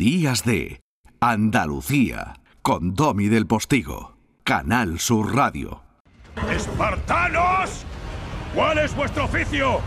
Días de Andalucía con Domi del Postigo, Canal Sur Radio. ¡Espartanos! ¿Cuál es vuestro oficio?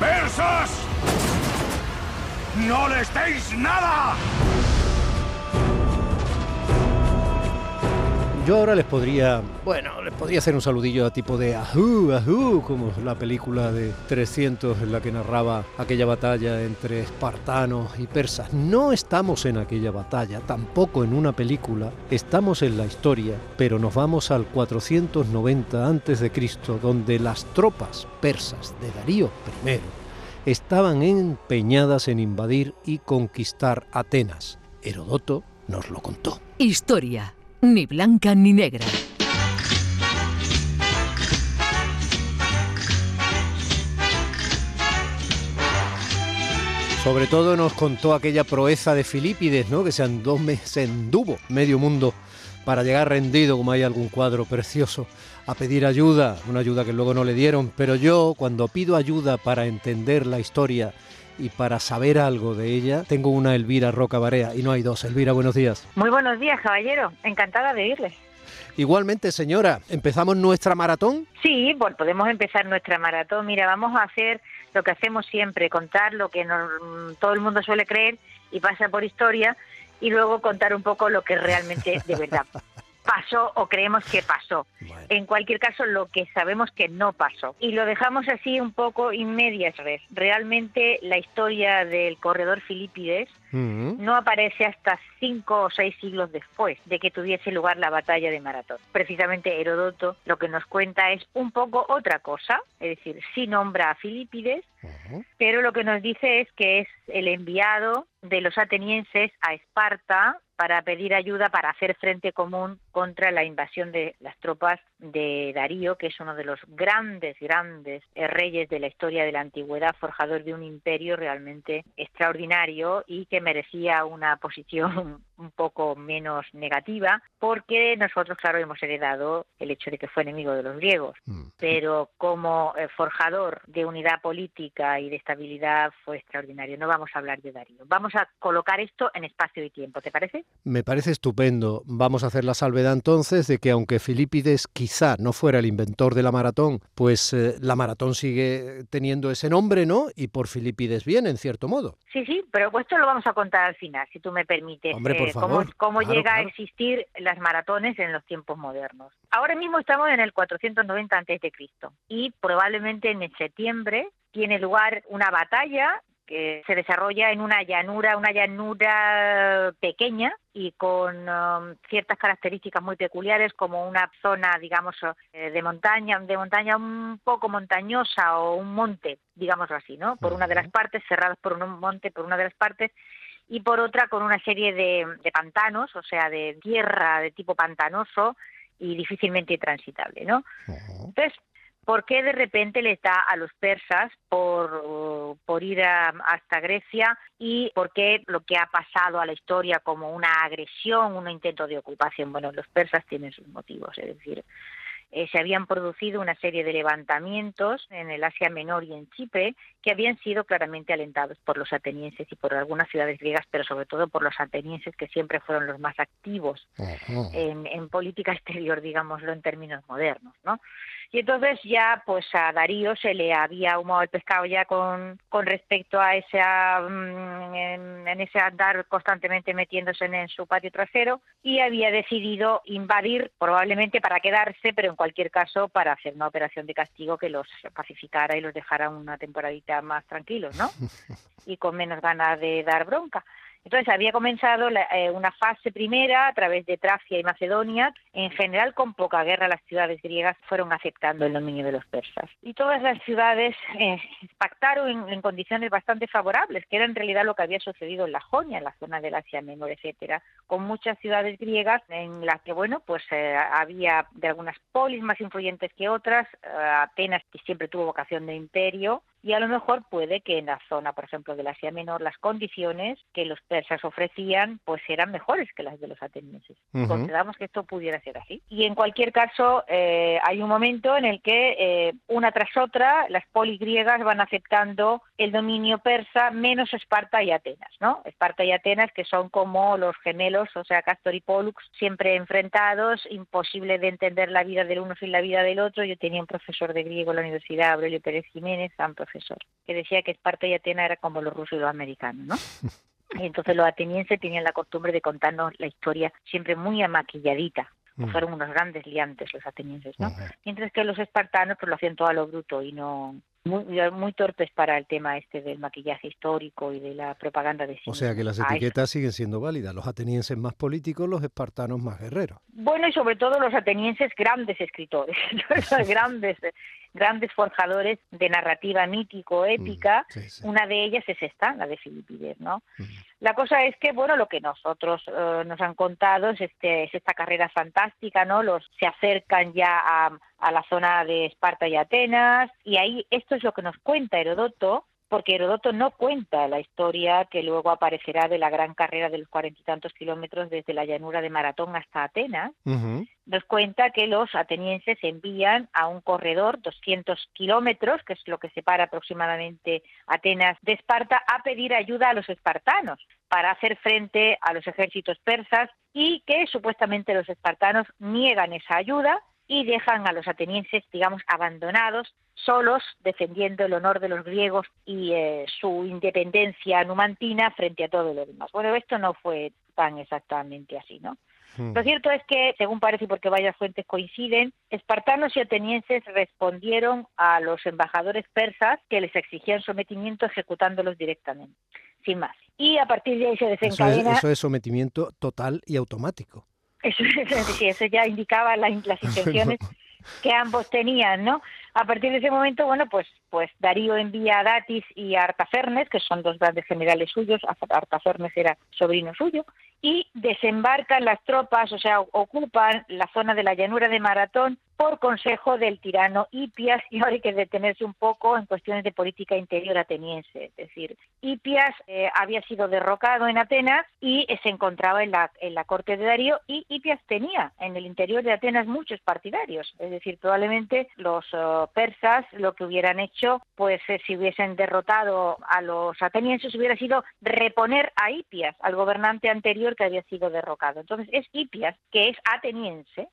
¡Persas! ¡No les deis nada! Yo ahora les podría, bueno, les podría hacer un saludillo a tipo de ajú, ajú, como la película de 300 en la que narraba aquella batalla entre espartanos y persas. No estamos en aquella batalla, tampoco en una película, estamos en la historia, pero nos vamos al 490 a.C., donde las tropas persas de Darío I estaban empeñadas en invadir y conquistar Atenas. Herodoto nos lo contó. Historia ni blanca ni negra. Sobre todo nos contó aquella proeza de Filipides, ¿no? Que se andó, se anduvo medio mundo para llegar rendido, como hay algún cuadro precioso, a pedir ayuda, una ayuda que luego no le dieron. Pero yo, cuando pido ayuda para entender la historia y para saber algo de ella, tengo una Elvira Roca Barea y no hay dos. Elvira, buenos días. Muy buenos días, caballero. Encantada de irles. Igualmente, señora, ¿empezamos nuestra maratón? Sí, bueno, podemos empezar nuestra maratón. Mira, vamos a hacer lo que hacemos siempre, contar lo que todo el mundo suele creer y pasa por historia y luego contar un poco lo que realmente de verdad pasó o creemos que pasó. En cualquier caso, lo que sabemos que no pasó. Y lo dejamos así un poco in medias res. Realmente la historia del corredor Filipides no aparece hasta cinco o seis siglos después de que tuviese lugar la batalla de Maratón. Precisamente Herodoto lo que nos cuenta es un poco otra cosa, es decir, sí nombra a Filipides, pero lo que nos dice es que es el enviado de los atenienses a Esparta para pedir ayuda para hacer frente común contra la invasión de las tropas de Darío, que es uno de los grandes, grandes reyes de la historia de la antigüedad, forjador de un imperio realmente extraordinario y que merecía una posición un poco menos negativa, porque nosotros, claro, hemos heredado el hecho de que fue enemigo de los griegos, mm. pero como eh, forjador de unidad política y de estabilidad fue extraordinario. No vamos a hablar de Darío. Vamos a colocar esto en espacio y tiempo, ¿te parece? Me parece estupendo. Vamos a hacer la salvedad entonces de que aunque Filipides quizá no fuera el inventor de la maratón, pues eh, la maratón sigue teniendo ese nombre, ¿no? Y por Filipides bien, en cierto modo. Sí, sí, pero esto lo vamos a contar al final, si tú me permites. Hombre, por eh, favor. Cómo, llega a existir las maratones en los tiempos modernos. Ahora mismo estamos en el 490 a.C. y probablemente en septiembre tiene lugar una batalla que se desarrolla en una llanura, una llanura pequeña y con um, ciertas características muy peculiares como una zona, digamos, eh, de montaña, de montaña un poco montañosa o un monte, digámoslo así, ¿no? Por una de las partes, cerrados por un monte, por una de las partes, y por otra con una serie de, de pantanos, o sea, de tierra de tipo pantanoso y difícilmente transitable, ¿no? Entonces, ¿Por qué de repente les da a los persas por, por ir hasta Grecia y por qué lo que ha pasado a la historia como una agresión, un intento de ocupación? Bueno, los persas tienen sus motivos, es decir, eh, se habían producido una serie de levantamientos en el Asia Menor y en Chipre que habían sido claramente alentados por los atenienses y por algunas ciudades griegas, pero sobre todo por los atenienses que siempre fueron los más activos en, en política exterior, digámoslo en términos modernos, ¿no? Y entonces ya pues a Darío se le había humado el pescado ya con, con respecto a esa, mm, en, ese andar constantemente metiéndose en, su patio trasero y había decidido invadir probablemente para quedarse, pero en cualquier caso para hacer una operación de castigo que los pacificara y los dejara una temporadita más tranquilos, ¿no? Y con menos ganas de dar bronca. Entonces había comenzado eh, una fase primera a través de Tracia y Macedonia. En general, con poca guerra, las ciudades griegas fueron aceptando el dominio de los persas. Y todas las ciudades eh, pactaron en, condiciones bastante favorables, que era en realidad lo que había sucedido en la Jonia, en la zona del Asia Menor, etcétera, con muchas ciudades griegas en las que, bueno, pues eh, había de algunas polis más influyentes que otras, apenas que siempre tuvo vocación de imperio, y a lo mejor puede que en la zona, por ejemplo, del Asia Menor, las condiciones que los persas ofrecían pues eran mejores que las de los atenienses. Consideramos que esto pudiera ser así. Y en cualquier caso, eh, hay un momento en el que eh, una tras otra las polis griegas van aceptando el dominio persa menos Esparta y Atenas, ¿no? Esparta y Atenas que son como los gemelos, o sea, Castor y Pollux, siempre enfrentados, imposible de entender la vida del uno sin la vida del otro. Yo tenía un profesor de griego en la Universidad, Aurelio Pérez Jiménez, profesor, que decía que Esparta y Atenas era como los rusos y los americanos, ¿no? Y entonces los atenienses tenían la costumbre de contarnos la historia siempre muy amaquilladita. Mm. Fueron unos grandes liantes los atenienses, ¿no? Mientras que los espartanos pues lo hacían todo a lo bruto y no muy, muy torpes para el tema este del maquillaje histórico y de la propaganda de O sea que las etiquetas siguen siendo válidas, los atenienses más políticos, los espartanos más guerreros. Bueno, y sobre todo los atenienses grandes escritores, grandes grandes forjadores de narrativa mítico-épica. Una de ellas es esta, la de Filipides, ¿no? La cosa es que, bueno, lo que nosotros eh, nos han contado es, este, es esta carrera fantástica, ¿no? Los se acercan ya a, a la zona de Esparta y Atenas, y ahí esto es lo que nos cuenta Herodoto, porque Herodoto no cuenta la historia que luego aparecerá de la gran carrera de los cuarenta y tantos kilómetros desde la llanura de Maratón hasta Atenas. Nos cuenta que los atenienses envían a un corredor 200 kilómetros, que es lo que separa aproximadamente Atenas de Esparta, a pedir ayuda a los espartanos para hacer frente a los ejércitos persas y que supuestamente los espartanos niegan esa ayuda y dejan a los atenienses, digamos, abandonados, solos, defendiendo el honor de los griegos y eh, su independencia numantina frente a todo lo demás. Bueno, esto no fue tan exactamente así, ¿no? Hmm. Lo cierto es que, según parece, porque varias fuentes coinciden, espartanos y atenienses respondieron a los embajadores persas que les exigían sometimiento ejecutándolos directamente, sin más. Y a partir de ahí se desencadena... eso es sometimiento total y automático. Eso, eso ya indicaba las intenciones que ambos tenían, ¿no? A partir de ese momento, bueno, pues, pues Darío envía a Datis y a Artafernes, que son dos grandes generales suyos, Artafernes era sobrino suyo, y desembarcan las tropas, o sea, ocupan la zona de la llanura de Maratón por consejo del tirano Hipias, y ahora hay que detenerse un poco en cuestiones de política interior ateniense. Es decir, Hipias eh, había sido derrocado en Atenas y se encontraba en la, en la corte de Darío, y Hipias tenía en el interior de Atenas muchos partidarios. Es decir, probablemente los eh, persas lo que hubieran hecho, pues eh, si hubiesen derrotado a los atenienses, hubiera sido reponer a Hipias, al gobernante anterior que había sido derrocado. Entonces es Hipias, que es ateniense,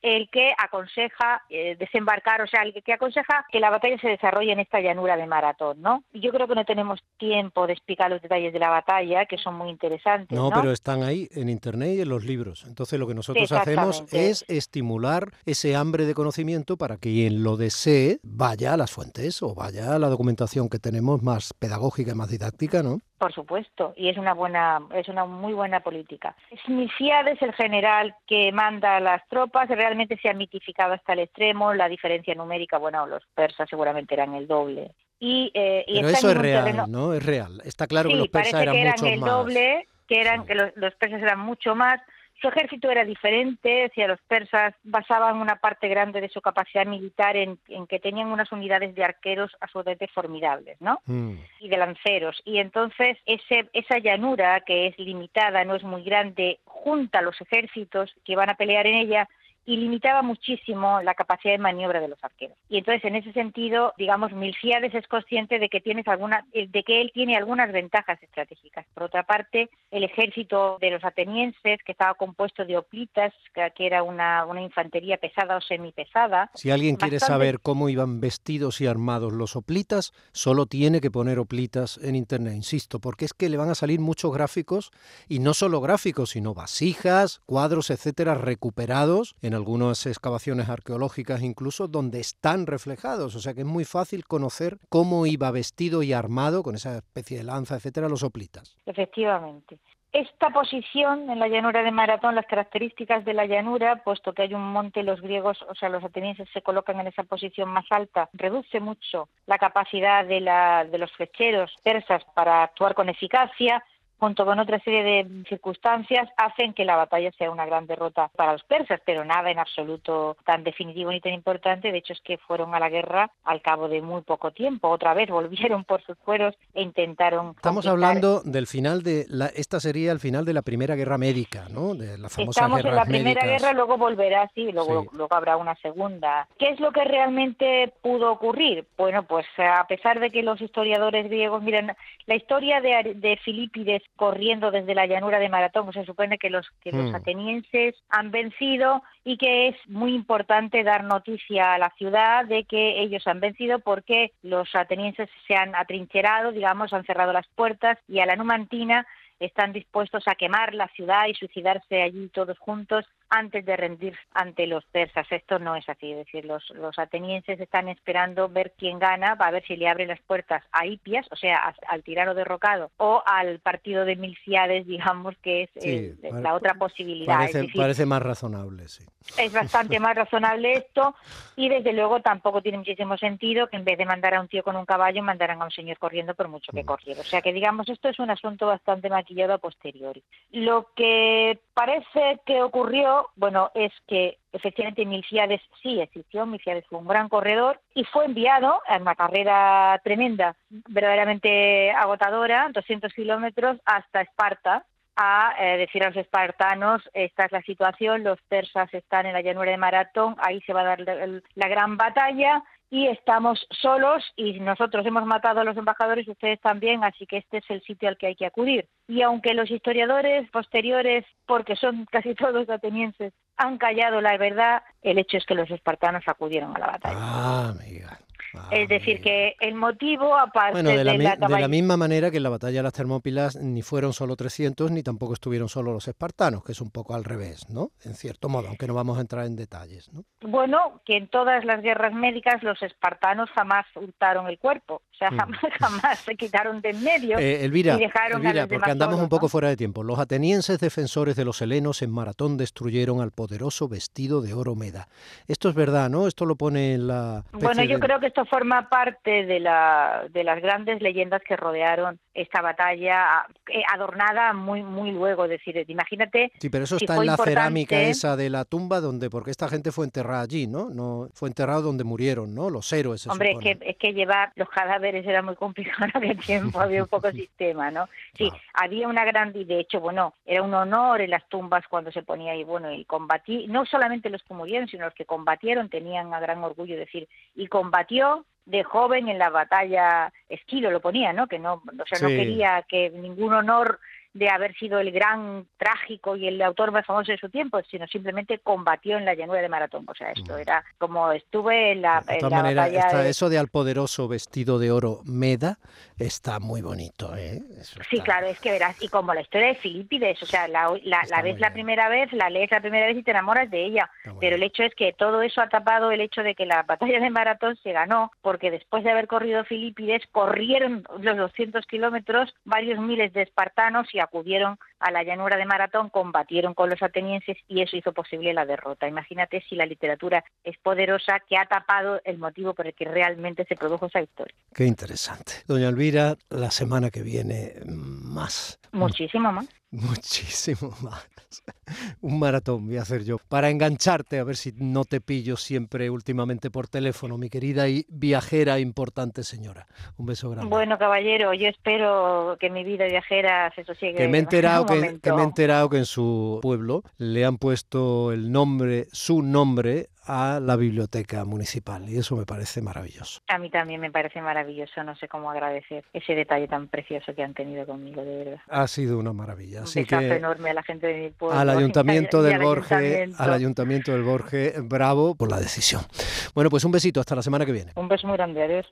el que aconseja eh, desembarcar, o sea, el que aconseja que la batalla se desarrolle en esta llanura de Maratón, ¿no? Yo creo que no tenemos tiempo de explicar los detalles de la batalla, que son muy interesantes. No, pero están ahí en internet y en los libros. Entonces lo que nosotros hacemos es estimular ese hambre de conocimiento para que quien lo desee vaya a las fuentes o vaya a la documentación que tenemos más pedagógica y más didáctica, ¿no? Por supuesto, y es una buena, es una muy buena política. Smiciades, el general que manda a las tropas, realmente se ha mitificado hasta el extremo. La diferencia numérica, bueno, los persas seguramente eran el doble. Y, eh, Pero eso es real, ¿no? Es real. Está claro que los persas eran, que eran el doble, que eran que los persas eran mucho más. Su ejército era diferente, si los persas basaban una parte grande de su capacidad militar en, que tenían unas unidades de arqueros absolutamente formidables, ¿no? Mm. Y de lanceros. Y entonces ese, esa llanura, que es limitada, no es muy grande, junta a los ejércitos que van a pelear en ella, y limitaba muchísimo la capacidad de maniobra de los arqueros. Y entonces, en ese sentido, digamos, Milciades es consciente de que tienes alguna, eh, de que él tiene algunas ventajas estratégicas. Por otra parte, el ejército de los atenienses, que estaba compuesto de oplitas, que era una, una infantería pesada o semipesada. Si alguien quiere saber cómo iban vestidos y armados los oplitas, solo tiene que poner oplitas en internet, insisto, porque es que le van a salir muchos gráficos y no solo gráficos, sino vasijas, cuadros, etcétera, recuperados en algunas excavaciones arqueológicas incluso donde están reflejados, o sea que es muy fácil conocer cómo iba vestido y armado con esa especie de lanza, etcétera, los oplitas. Efectivamente. Esta posición en la llanura de Maratón, las características de la llanura, puesto que hay un monte, los griegos, o sea, los atenienses se colocan en esa posición más alta, reduce mucho la capacidad de, la, de los flecheros persas para actuar con eficacia, junto con otra serie de circunstancias, hacen que la batalla sea una gran derrota para los persas, pero nada en absoluto tan definitivo ni tan importante. De hecho, es que fueron a la guerra al cabo de muy poco tiempo. Otra vez volvieron por sus fueros e intentaron. Estamos hablando del final de la. Esta sería el final de la Primera Guerra Médica, ¿no? De la famosa Estamos en la Primera Guerra, luego volverá, sí, luego, luego habrá una segunda. ¿Qué es lo que realmente pudo ocurrir? Bueno, pues a pesar de que los historiadores griegos, miren, la historia de, de Filipides corriendo desde la llanura de Maratón, pues se supone que los, que los hmm. atenienses han vencido y que es muy importante dar noticia a la ciudad de que ellos han vencido porque los atenienses se han atrincherado, digamos, han cerrado las puertas y a la Numantina están dispuestos a quemar la ciudad y suicidarse allí todos juntos antes de rendir ante los persas. Esto no es así, es decir, los, los atenienses están esperando ver quién gana, va a ver si le abre las puertas a Hipias, o sea, al tirano derrocado, o al partido de Milciades, digamos, que es la otra posibilidad. Parece, parece más razonable, sí. Es bastante más razonable esto y desde luego tampoco tiene muchísimo sentido que en vez de mandar a un tío con un caballo mandaran a un señor corriendo por mucho que mm. corriera. O sea que digamos esto es un asunto bastante maquillado a posteriori. Lo que parece que ocurrió, bueno, es que efectivamente Milciades sí existió, Milciades fue un gran corredor y fue enviado a una carrera tremenda, verdaderamente agotadora, 200 kilómetros hasta Esparta, a eh, decir a los espartanos, esta es la situación, los persas están en la llanura de Maratón, ahí se va a dar la gran batalla y estamos solos y nosotros hemos matado a los embajadores, ustedes también, así que este es el sitio al que hay que acudir. Y aunque los historiadores posteriores, porque son casi todos atenienses, han callado la verdad, el hecho es que los espartanos acudieron a la batalla. Ah, amiga es decir, que el motivo, aparte de, la, de la misma manera que en la batalla de las Termópilas ni fueron solo 300 ni tampoco estuvieron solo los espartanos, que es un poco al revés, ¿no? En cierto modo, aunque no vamos a entrar en detalles, ¿no? Bueno, que en todas las guerras médicas los espartanos jamás hurtaron el cuerpo, o sea, mm. jamás, jamás se quitaron de en medio eh, Elvira, y dejaron Elvira, porque andamos un poco fuera de tiempo. Los atenienses defensores de los helenos en Maratón destruyeron al poderoso vestido de oro Meda. Esto es verdad, ¿no? Esto lo pone en la... Bueno, yo creo que esto forma parte de, la, de las grandes leyendas que rodearon esta batalla eh, adornada muy muy luego, es decir, imagínate. Sí, pero eso está en la cerámica esa de la tumba donde porque esta gente fue enterrada allí, ¿no? No fue enterrado donde murieron, ¿no? Los héroes. Hombre, es que es que llevar los cadáveres era muy complicado en aquel tiempo, había un poco sistema, ¿no? Sí, había una gran y de hecho, bueno, era un honor en las tumbas cuando se ponía ahí, bueno, y combatí, no solamente los que murieron, sino los que combatieron tenían a gran orgullo decir, y combatió de joven en la batalla Esquilo lo ponía, ¿no? Que no, o sea, no quería que ningún honor de haber sido el gran trágico y el autor más famoso de su tiempo, sino simplemente combatió en la llanura de Maratón. O sea, esto era como estuve en la, de todas maneras, eso de al poderoso vestido de oro Meda está muy bonito, ¿eh? Sí, claro, es que verás, y como la historia de Filipides, o sea, la, la, ves la primera vez, la lees la primera vez y te enamoras de ella, pero el hecho es que todo eso ha tapado el hecho de que la batalla de Maratón se ganó, porque después de haber corrido Filipides, corrieron los 200 kilómetros varios miles de espartanos y acudieron a la llanura de Maratón, combatieron con los atenienses y eso hizo posible la derrota. Imagínate si la literatura es poderosa que ha tapado el motivo por el que realmente se produjo esa historia. Qué interesante. Doña Elvira, la semana que viene más. Muchísimo más. Muchísimo más. Un maratón voy a hacer yo. Para engancharte, a ver si no te pillo siempre últimamente por teléfono, mi querida y viajera importante señora. Un beso grande. Bueno, caballero, yo espero que mi vida viajera se sosiegue. Que me he enterado, que, que, me he enterado que en su pueblo le han puesto el nombre, su nombre, a la biblioteca municipal y eso me parece maravilloso. A mí también me parece maravilloso, no sé cómo agradecer ese detalle tan precioso que han tenido conmigo, de verdad. Ha sido una maravilla. Un Así que enorme a la gente de mi pueblo. Al ayuntamiento del Borge, al ayuntamiento del Borge, bravo por la decisión. Bueno, pues un besito, hasta la semana que viene. Un beso muy grande, adiós.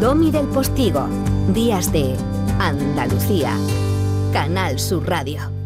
Domi del Postigo, Días de Andalucía, Canal Sur Radio.